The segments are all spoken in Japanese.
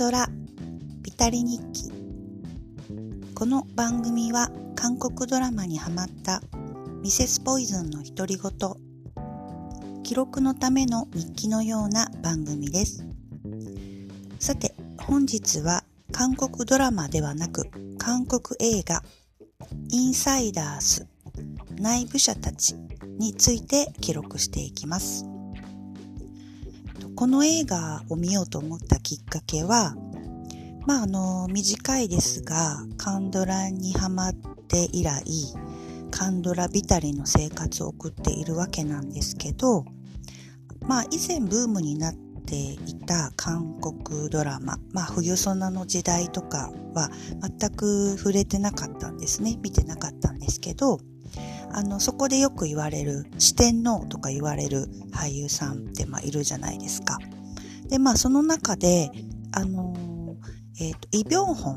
ドラビタリ日記。この番組は韓国ドラマにハマったミセスポイズンの独り言記録のための日記のような番組です。さて本日は韓国ドラマではなく韓国映画インサイダース内部者たちについて記録していきます。この映画を見ようと思ったきっかけはまああの短いですがカンドラにハマって以来カンドラビタリの生活を送っているわけなんですけどまあ以前ブームになっていた韓国ドラマ、まあ冬ソナの時代とかは全く触れてなかったんですね。見てなかったんですけど、あの、そこでよく言われる四天王とか言われる俳優さんってまあいるじゃないですか。で、まあその中で、あの、えっ、ー、と、イ・ビョンホン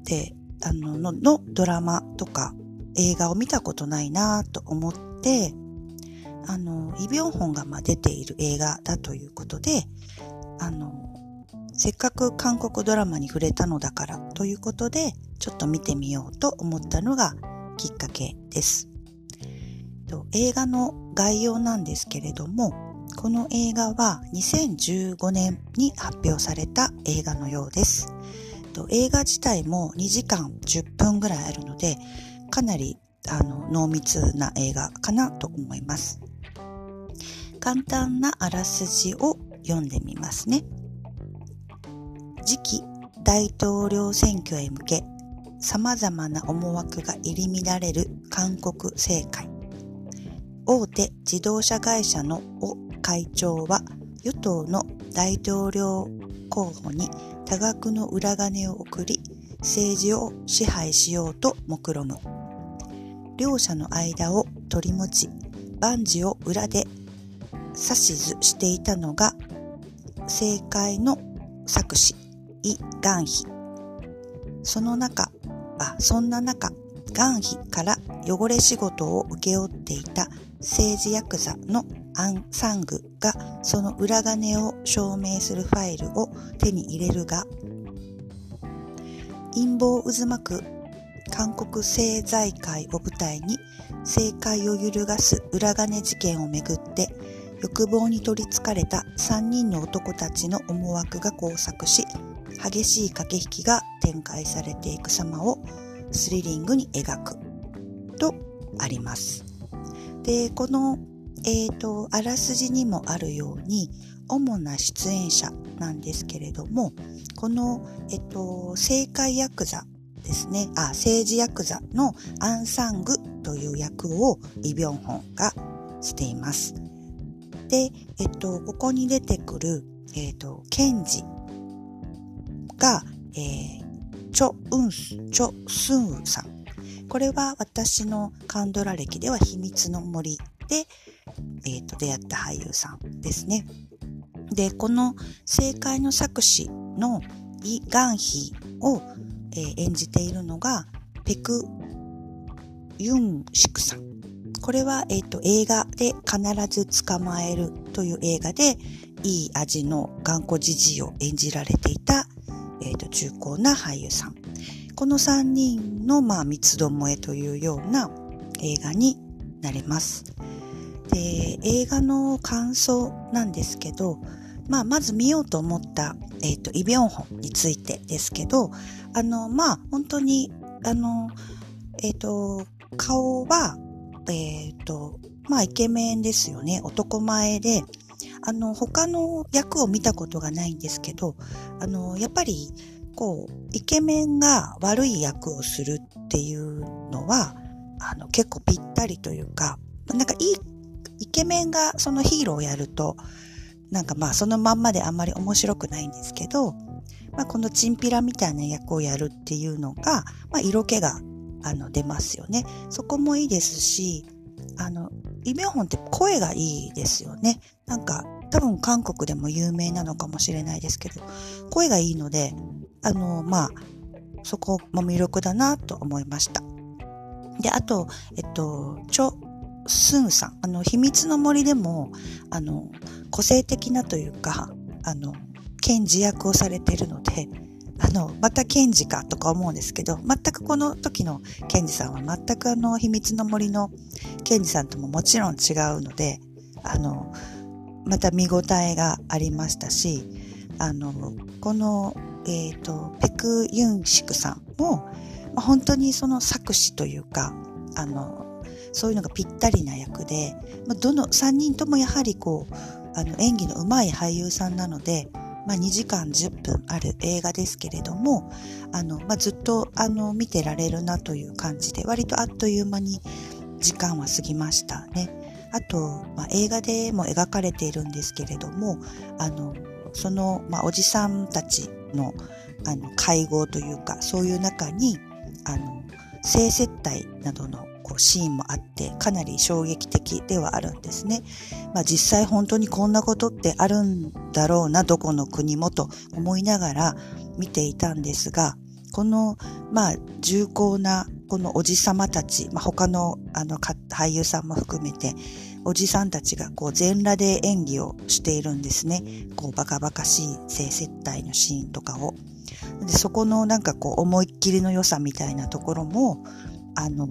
って、あのの、のドラマとか映画を見たことないなと思って、あの、イ・ビョンホンがまあ出ている映画だということで、あの、せっかく韓国ドラマに触れたのだからということで、ちょっと見てみようと思ったのがきっかけです。映画の概要なんですけれども、この映画は2015年に発表された映画のようです。映画自体も2時間10分ぐらいあるので、かなりあの濃密な映画かなと思います。簡単なあらすじを読んでみますね。次期大統領選挙へ向け様々な思惑が入り乱れる韓国政界。大手自動車会社のオ会長は与党の大統領候補に多額の裏金を送り政治を支配しようと目論む。両者の間を取り持ち万事を裏で指図していたのが政界の作詞イ・ガンヒ。その中、あ、そんな中、ガンヒから汚れ仕事を請け負っていた政治ヤクザのアン・サングがその裏金を証明するファイルを手に入れるが陰謀渦巻く韓国政財界を舞台に政界を揺るがす裏金事件をめぐって欲望に取りつかれた3人の男たちの思惑が交錯し激しい駆け引きが展開されていく様をスリリングに描くとあります。で、この、えっ、ー、と、あらすじにもあるように、主な出演者なんですけれども、この、えっ、ー、と、政界ヤクザですね、あ、政治ヤクザのアンサングという役をイ・ビョンホンがしています。で、えっと、ここに出てくる、えっと、ケンジが、えー、チョ・ウンス、チョ・スンウさん。これは私のカンドラ歴では秘密の森で、えー、と出会った俳優さんですね。で、この正解の作詞のイ・ガンヒを、えー、演じているのがペク・ユンシクさん。これは、えっ、ー、と、映画で必ず捕まえるという映画で、いい味の頑固じじいを演じられていたえーと、中高な俳優さん。この3人の、まあ、三つどもえというような映画になります。で、映画の感想なんですけど、まあ、まず見ようと思った、えっ、ー、と、イ・ビョンホンについてですけど、あの、まあ、本当に、あの、えっ、ー、と、顔は、えっ、ー、と、まあ、イケメンですよね。男前で、あの、他の役を見たことがないんですけど、あの、やっぱり、こう、イケメンが悪い役をするっていうのは、あの、結構ぴったりというか、なんかいい、イケメンがそのヒーローをやると、なんかまあそのまんまであんまり面白くないんですけど、まあこのチンピラみたいな役をやるっていうのが、まあ色気が、あの、出ますよね。そこもいいですし、あの、イ・ビョンホンって声がいいですよね。なんか、多分韓国でも有名なのかもしれないですけど、声がいいので、あの、まあ、そこも魅力だなと思いました。で、あと、えっと、チョ・スンさん、あの、秘密の森でも、あの、個性的なというか、あの、ケンジ役をされているので、あの、またケンジかとか思うんですけど、全くこの時のケンジさんは全くあの、秘密の森のケンジさんとももちろん違うので、あの、また見応えがありましたし、あの、この、えっ、ー、と、ペク・ユンシクさんも、まあ、本当にその作詞というか、あの、そういうのがぴったりな役で、まあ、どの3人ともやはりこう、あの演技の上手い俳優さんなので、まあ、2時間10分ある映画ですけれども、あの、まあ、ずっとあの見てられるなという感じで、割とあっという間に時間は過ぎましたね。あと、まあ、映画でも描かれているんですけれども、あの、その、まあ、おじさんたちの、あの、会合というか、そういう中に、あの、性接待などのこうシーンもあってかなり衝撃的ではあるんですね。まあ、実際本当にこんなことってあるんだろうなどこの国もと思いながら見ていたんですがこのまあ重厚なこのおじさまたち、まあ、他のあの俳優さんも含めておじさんたちがこう全裸で演技をしているんですね。こうバカバカしい性接待のシーンとかを。でそこのなんかこう思いっきりの良さみたいなところもあの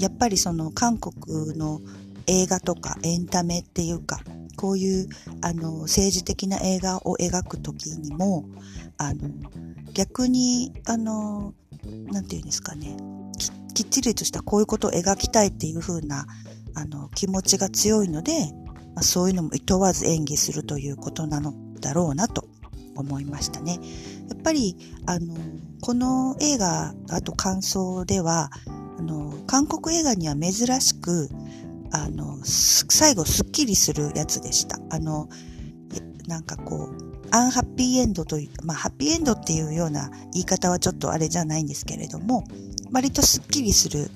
やっぱりその韓国の映画とかエンタメっていうかこういうあの政治的な映画を描く時にもあの逆にあのなていうんですかねきっちりとしたこういうことを描きたいっていう風なあの気持ちが強いので、まあ、そういうのも厭わず演技するということなのだろうなと思いましたね。やっぱりあのこの映画あと感想ではあの、韓国映画には珍しく、あの、最後スッキリするやつでした。あの、なんかこう、アンハッピーエンドという、まあ、ハッピーエンドっていうような言い方はちょっとあれじゃないんですけれども、割とスッキリする、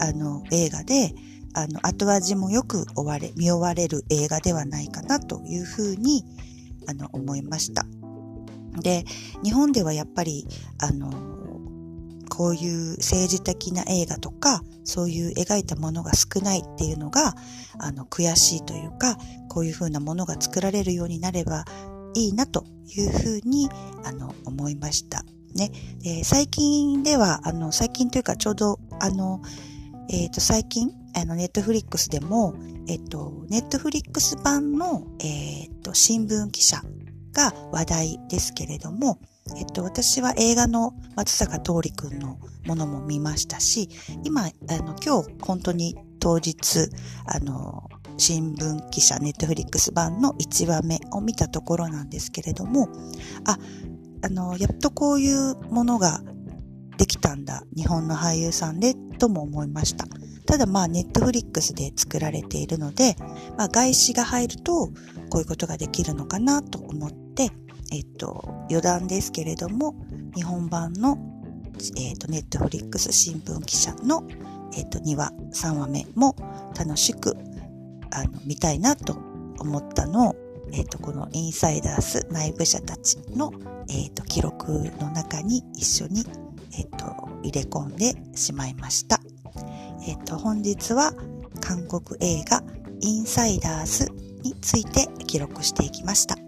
あの、映画で、あの、後味もよく終われ、見終われる映画ではないかなというふうに、あの、思いました。で、日本ではやっぱり、あの、こういう政治的な映画とか、そういう描いたものが少ないっていうのが、あの、悔しいというか、こういうふうなものが作られるようになればいいなというふうに、あの、思いました。ね。で最近では、あの、最近というかちょうど、あの、えっ、ー、と、最近、あの、ネットフリックスでも、えっ、ー、と、ネットフリックス版の、えっ、ー、と、新聞記者が話題ですけれども、えっと、私は映画の松坂桃李くんのものも見ましたし、今、あの、今日本当に当日、あの、新聞記者ネットフリックス版の1話目を見たところなんですけれども、あ、あの、やっとこういうものができたんだ、日本の俳優さんで、とも思いました。ただまあ、ネットフリックスで作られているので、まあ、外資が入ると、こういうことができるのかなと思って、えっと、余談ですけれども、日本版の、えっと、ネットフリックス新聞記者の、えっと、2話、3話目も楽しく、あの、見たいなと思ったのを、えっと、このインサイダース内部者たちの、えっと、記録の中に一緒に、えっと、入れ込んでしまいました。えっと、本日は韓国映画インサイダースについて記録していきました。